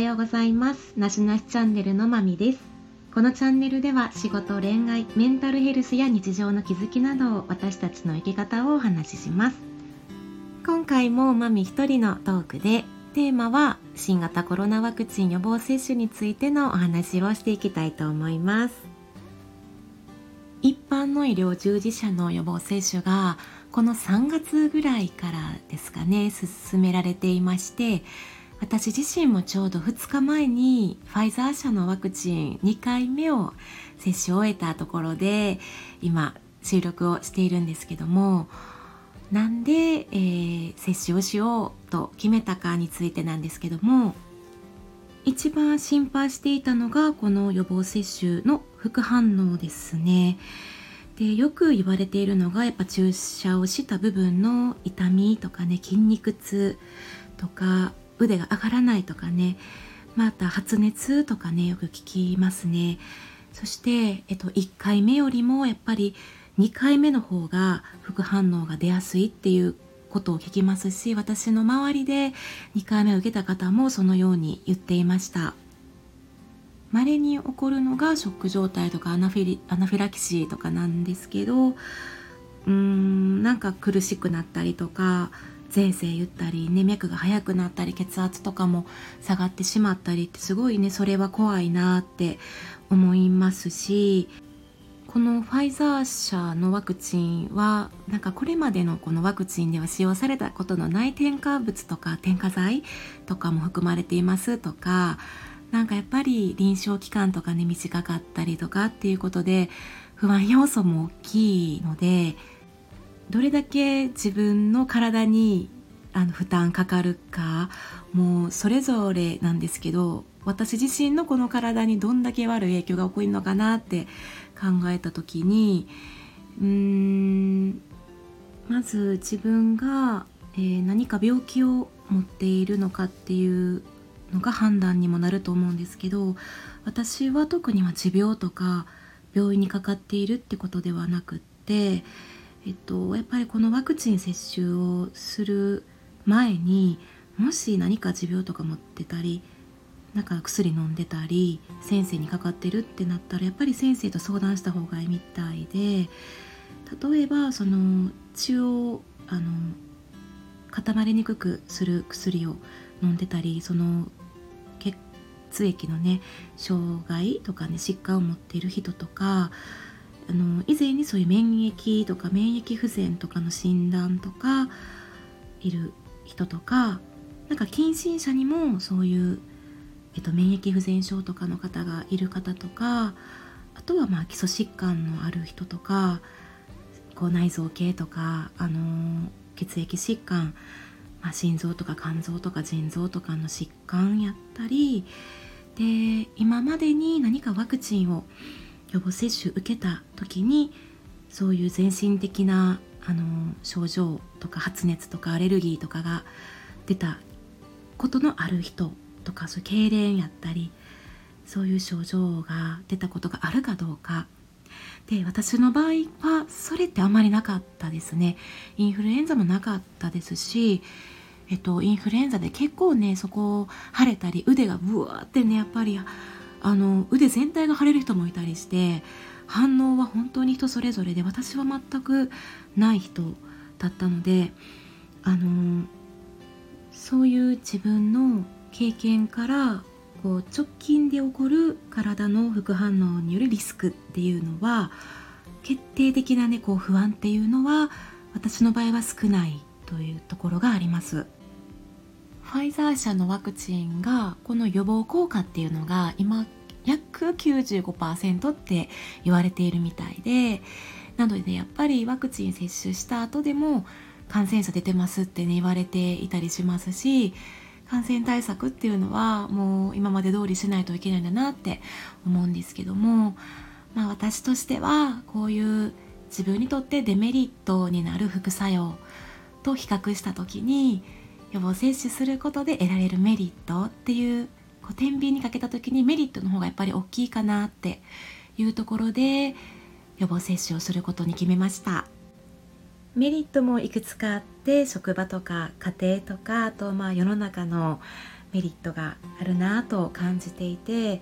ようございます。なしなしチャンネルのまみです。このチャンネルでは仕事恋愛メンタルヘルスや日常の気づきなどを私たちの生き方をお話しします。今回もまみ一人のトークでテーマは新型コロナワクチン予防接種についてのお話をしていきたいと思います。一般の医療従事者の予防接種がこの3月ぐらいからですかね進められていまして私自身もちょうど2日前にファイザー社のワクチン2回目を接種を終えたところで今収録をしているんですけどもなんで、えー、接種をしようと決めたかについてなんですけども一番心配していたのがこの予防接種の副反応ですね。でよく言われているのがやっぱ注射をした部分の痛みとかね筋肉痛とか腕が上がらないとかね。また発熱とかねよく聞きますね。そして、えっと、1回目よりもやっぱり2回目の方が副反応が出やすいっていうことを聞きますし私の周りで2回目を受けた方もそのように言っていました。稀に起こるのがショック状態とかアナフィリアナフィラキシーとかなんですけどうーんなんか苦しくなったりとかゼーゼー言ったりね脈が速くなったり血圧とかも下がってしまったりってすごいねそれは怖いなって思いますしこのファイザー社のワクチンはなんかこれまでのこのワクチンでは使用されたことのない添加物とか添加剤とかも含まれていますとかなんかやっぱり臨床期間とかね短かったりとかっていうことで不安要素も大きいのでどれだけ自分の体にあの負担かかるかもうそれぞれなんですけど私自身のこの体にどんだけ悪い影響が起こるのかなって考えた時にうーんまず自分が、えー、何か病気を持っているのかっていうのが判断にもなると思うんですけど私は特には持病とか病院にかかっているってことではなくって、えっと、やっぱりこのワクチン接種をする前にもし何か持病とか持ってたりなんか薬飲んでたり先生にかかってるってなったらやっぱり先生と相談した方がいいみたいで例えばその血をあの固まりにくくする薬を飲んでたりその血液のね障害とかね疾患を持っている人とかあの以前にそういう免疫とか免疫不全とかの診断とかいる人とかなんか近親者にもそういう、えっと、免疫不全症とかの方がいる方とかあとはまあ基礎疾患のある人とかこう内臓系とか、あの、血液疾患、まあ、心臓とか肝臓とか腎臓とかの疾患やったりで今までに何かワクチンを予防接種受けた時にそういう全身的なあの症状とか発熱とかアレルギーとかが出たことのある人とかそういう痙攣やったりそういう症状が出たことがあるかどうか。で私の場合はそれってあまりなかったですね。インフルエンザもなかったですしえっと、インフルエンザで結構ねそこ腫れたり腕がブワーってねやっぱりあの腕全体が腫れる人もいたりして反応は本当に人それぞれで私は全くない人だったのであのそういう自分の経験からこう直近で起こる体の副反応によるリスクっていうのは決定的な、ね、こう不安っていうのは私の場合は少ないというところがあります。ファイザー社のワクチンがこの予防効果っていうのが今約95%って言われているみたいでなのでやっぱりワクチン接種した後でも感染者出てますってね言われていたりしますし感染対策っていうのはもう今まで通りしないといけないんだなって思うんですけどもまあ私としてはこういう自分にとってデメリットになる副作用と比較した時に予防接種することで得られるメリットっていうこう天秤にかけた時にメリットの方がやっぱり大きいかなっていうところで予防接種をすることに決めました。メリットもいくつかあって職場とか家庭とかあとまあ世の中のメリットがあるなと感じていて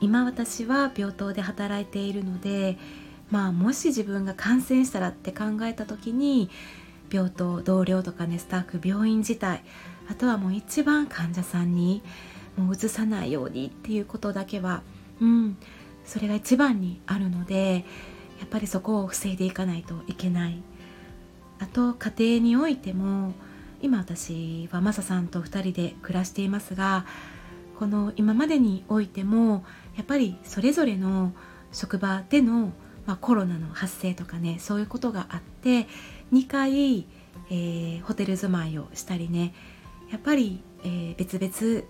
今私は病棟で働いているのでまあもし自分が感染したらって考えた時に病棟同僚とかねスタッフ病院自体あとはもう一番患者さんにもう移さないようにっていうことだけはうんそれが一番にあるのでやっぱりそこを防いでいかないといけない。あと家庭においても今私はマサさんと2人で暮らしていますがこの今までにおいてもやっぱりそれぞれの職場での、まあ、コロナの発生とかねそういうことがあって2回、えー、ホテル住まいをしたりね。やっぱり、えー、別々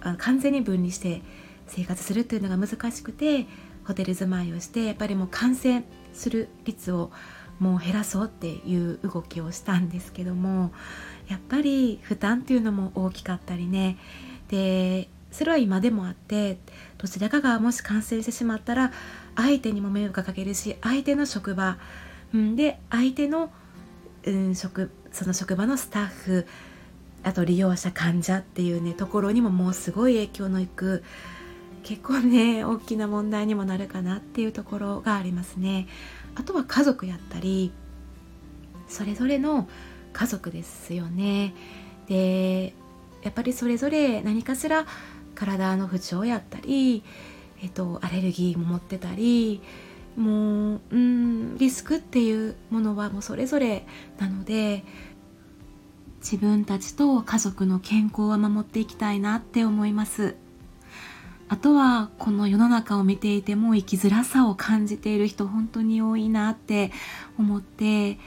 あ完全に分離して生活するっていうのが難しくてホテル住まいをしてやっぱりもう感染する率をもう減らそうっていう動きをしたんですけどもやっぱり負担っていうのも大きかったりね。でそれは今でもあってどちらかがもし感染してしまったら相手にも迷惑かけるし相手の職場、うん、で相手の、うん、職その職場のスタッフあと利用者患者っていうねところにももうすごい影響のいく結構ね大きな問題にもなるかなっていうところがありますね。あとは家族やったりそれぞれの家族ですよね。でやっぱりそれぞれ何かしら体の不調やったり、えっと、アレルギーも持ってたりもううんリスクっていうものはもうそれぞれなので自分たちと家族の健康は守っていきたいなって思います。あとはこの世の中を見ていても生きづらさを感じている人本当に多いなって思って、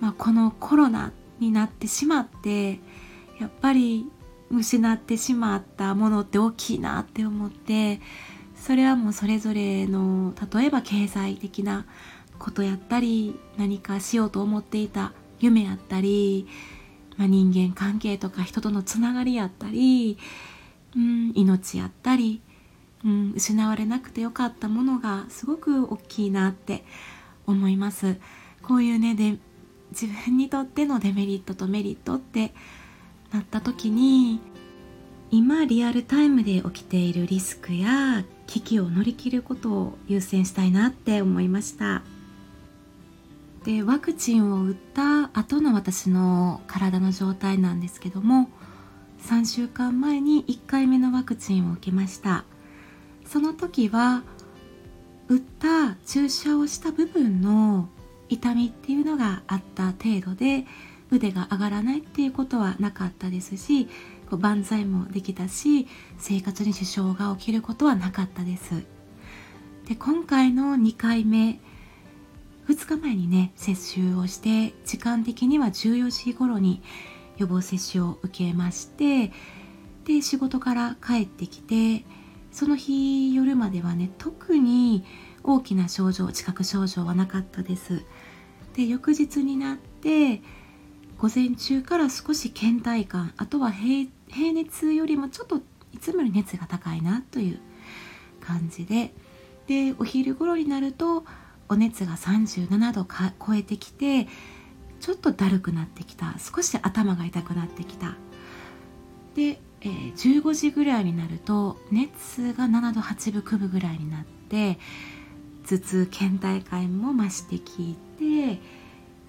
まあ、このコロナになってしまってやっぱり失ってしまったものって大きいなって思ってそれはもうそれぞれの例えば経済的なことやったり何かしようと思っていた夢やったり、まあ、人間関係とか人とのつながりやったりうん、命やったり、うん、失われなくてよかったものがすごく大きいなって思います。こういうねで自分にとってのデメリットとメリットってなった時に今リアルタイムで起きているリスクや危機を乗り切ることを優先したいなって思いました。でワクチンを打った後の私の体の状態なんですけども3週間前に1回目のワクチンを受けました。その時は打った注射をした部分の痛みっていうのがあった程度で腕が上がらないっていうことはなかったですしこう万歳もできたし生活に支障が起きることはなかったです。で今回の2回目2日前にね接種をして時間的には14時頃に予防接種を受けましてで仕事から帰ってきてその日夜まではね特に大きな症状知覚症状はなかったです。で翌日になって午前中から少し倦怠感あとは平熱よりもちょっといつもより熱が高いなという感じででお昼頃になるとお熱が37度超えてきてちょっとだるくなってきた。少し頭が痛くなってきた。で、えー、15時ぐらいになると熱が7度8分9分ぐらいになって頭痛倦怠感も増してきて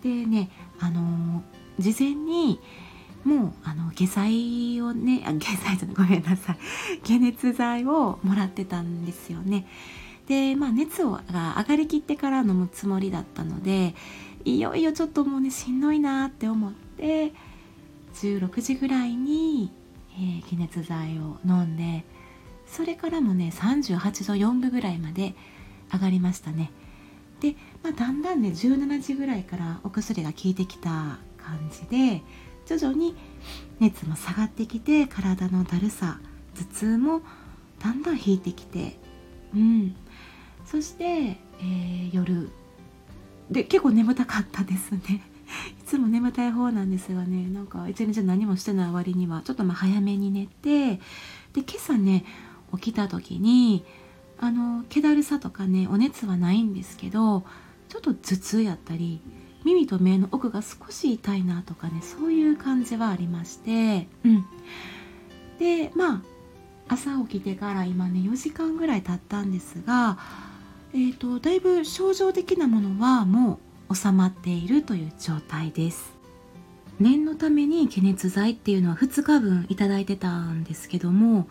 でねあのー、事前にもうあの下剤をねあ下剤じゃないごめんなさい。解熱剤をもらってたんですよね。でまあ熱をが上がりきってから飲むつもりだったのでいよいよちょっともうねしんどいなって思って16時ぐらいに、えー、解熱剤を飲んでそれからもね38度4分ぐらいまで上がりましたね。で、まあ、だんだんね17時ぐらいからお薬が効いてきた感じで徐々に熱も下がってきて体のだるさ頭痛もだんだん引いてきてうん。そして、えー、夜。で結構眠たかったですね。いつも眠たい方なんですがねなんか一日何もしてない割にはちょっとまあ早めに寝てで今朝ね起きた時にあの気だるさとかねお熱はないんですけどちょっと頭痛やったり耳と目の奥が少し痛いなとかねそういう感じはありまして。うん。でまあ朝起きてから今ね4時間ぐらい経ったんですが、えーと、だいぶ症状的なものはもう収まっているという状態です。念のために解熱剤っていうのは2日分いただいてたんですけども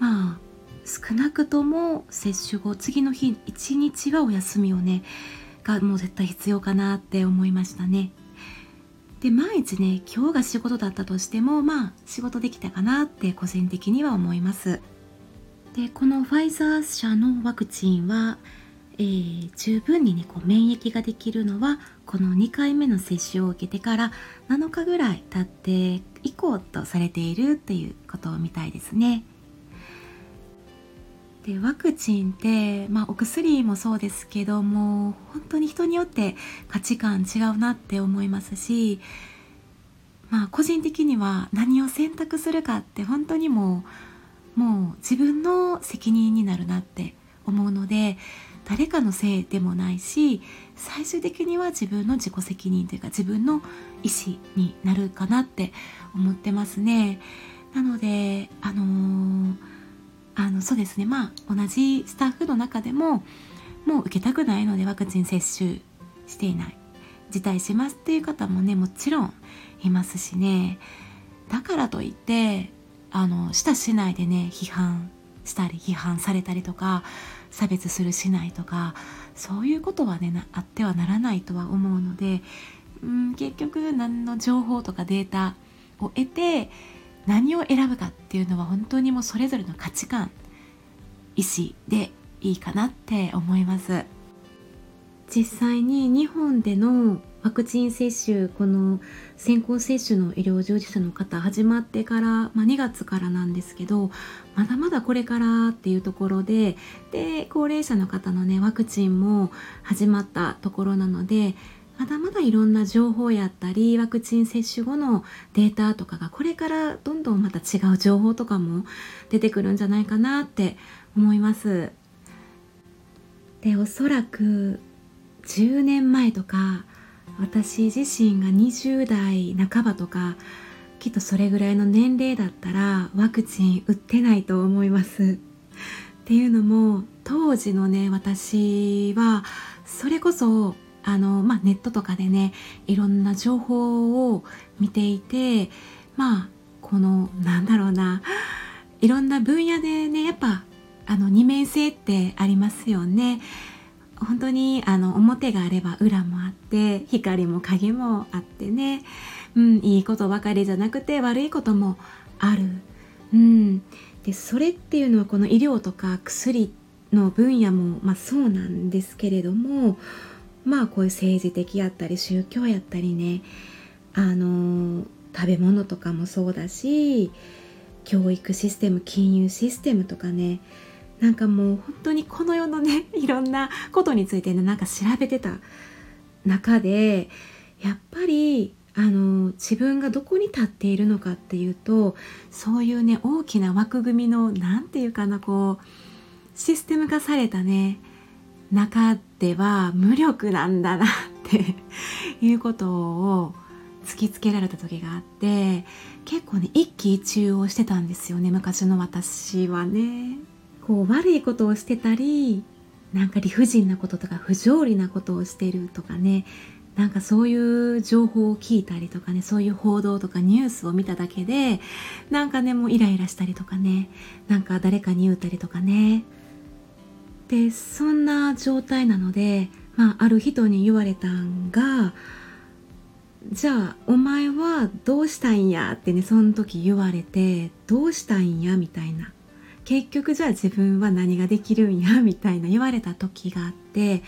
まあ少なくとも接種後次の日1日はお休みをねがもう絶対必要かなって思いましたね。で毎日ね今日が仕事だったとしてもまあ仕事できたかなって個人的には思います。でこのファイザー社のワクチンは、えー、十分にねこう免疫ができるのはこの2回目の接種を受けてから7日ぐらい経って以降とされているっていうことみたいですね。でワクチンって、まあ、お薬もそうですけども本当に人によって価値観違うなって思いますし、まあ、個人的には何を選択するかって本当にもうもう自分の責任になるなって思うので誰かのせいでもないし最終的には自分の自己責任というか自分の意思になるかなって思ってますね。なのであのーあのそうですね。まあ同じスタッフの中でももう受けたくないのでワクチン接種していない。辞退しますっていう方もねもちろんいますしね。だからといってあのしたしないでね批判したり批判されたりとか差別するしないとかそういうことはねあってはならないとは思うのでうん結局何の情報とかデータを得て何を選ぶかっていうのは本当にもうそれぞれの価値観意思でいいかなって思います。実際に日本でのワクチン接種この先行接種の医療従事者の方始まってから、まあ、2月からなんですけどまだまだこれからっていうところでで高齢者の方のねワクチンも始まったところなのでまだまだいろんな情報やったりワクチン接種後のデータとかがこれからどんどんまた違う情報とかも出てくるんじゃないかなって思います。でおそらく10年前とか私自身が20代半ばとかきっとそれぐらいの年齢だったらワクチン打ってないと思います。っていうのも当時のね私はそれこそあの、まあ、ネットとかでねいろんな情報を見ていてまあこのなんだろうないろんな分野でねやっぱあの二面性ってありますよね。本当にあの表があれば裏もあって光も影もあってね、うん、いいことばかりじゃなくて悪いこともある。うん、でそれっていうのはこの医療とか薬の分野も、まあ、そうなんですけれどもまあこういう政治的やったり宗教やったりねあの食べ物とかもそうだし教育システム金融システムとかねなんかもう本当にこの世のね いろんなことについてねなんか調べてた中でやっぱりあの自分がどこに立っているのかっていうとそういうね大きな枠組みの何て言うかなこうシステム化されたね中では無力なんだなって いうことを突きつけられた時があって結構ね一喜一憂をしてたんですよね昔の私はね。こう悪いことをしてたりなんか理不尽なこととか不条理なことをしてるとかねなんかそういう情報を聞いたりとかねそういう報道とかニュースを見ただけでなんかねもうイライラしたりとかねなんか誰かに言うたりとかねでそんな状態なので、まあ、ある人に言われたんがじゃあお前はどうしたいんやってねその時言われてどうしたいんやみたいな。結局じゃあ自分は何ができるんやみたいな言われた時があって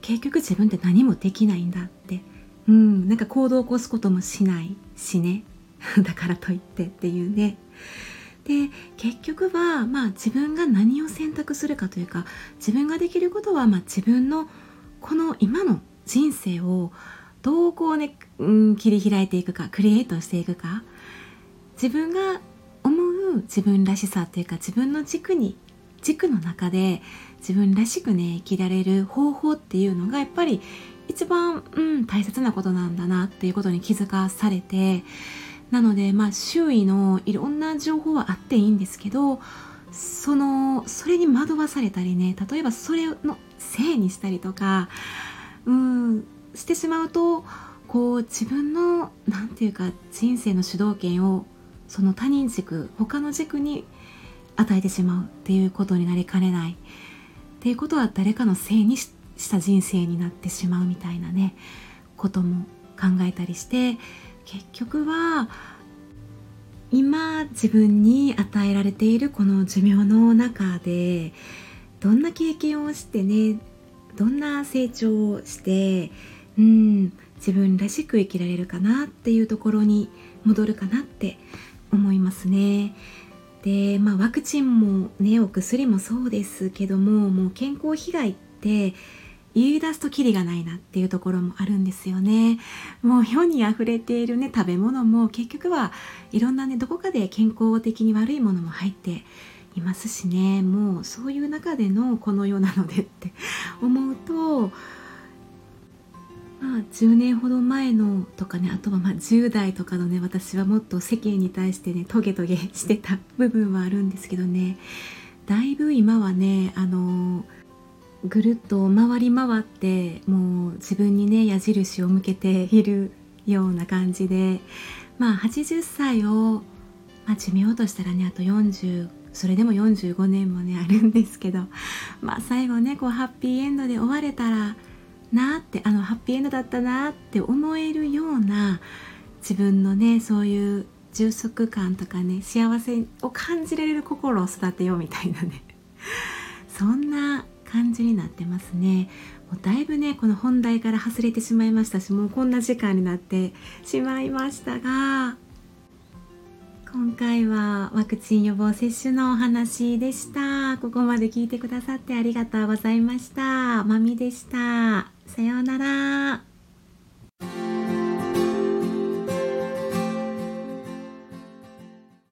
結局自分って何もできないんだって。うんなんか行動を起こすこともしないしね。だからといってっていうね。で結局は、まあ、自分が何を選択するかというか自分ができることは、まあ、自分のこの今の人生をどうこうね、うん、切り開いていくかクリエイトしていくか。自分が思う自分らしさというか自分の軸に軸の中で自分らしくね生きられる方法っていうのがやっぱり一番、うん、大切なことなんだなっていうことに気づかされてなのでまあ周囲のいろんな情報はあっていいんですけどそのそれに惑わされたりね例えばそれのせいにしたりとかうんしてしまうとこう自分の何て言うか人生の主導権をその他人軸他の軸に与えてしまうっていうことになりかねない。っていうことは誰かのせいにした人生になってしまうみたいなねことも考えたりして結局は今自分に与えられているこの寿命の中でどんな経験をしてねどんな成長をしてうん自分らしく生きられるかなっていうところに戻るかなって思いますね。でまあワクチンもねお薬もそうですけどももう健康被害って言い出すとキリがないなっていうところもあるんですよね。もう世にあふれているね食べ物も結局はいろんなねどこかで健康的に悪いものも入っていますしね。もうそういう中でのこの世なのでって思うとまあ、10年ほど前のとかねあとはまあ10代とかのね私はもっと世間に対してねトゲトゲしてた部分はあるんですけどね。だいぶ今はねあのぐるっと回り回ってもう自分にね矢印を向けているような感じでまあ80歳を、まあ、寿命としたらねあと40それでも45年もねあるんですけどまあ最後ねこうハッピーエンドで終われたらなってあのハッピーエンドだったなって思えるような自分のねそういう充足感とかね幸せを感じられる心を育てようみたいなね。そんな感じになってますね。もうだいぶねこの本題から外れてしまいましたしもうこんな時間になってしまいましたが今回はワクチン予防接種のお話でした。ここまで聞いてくださってありがとうございました。まみでした。さようなら。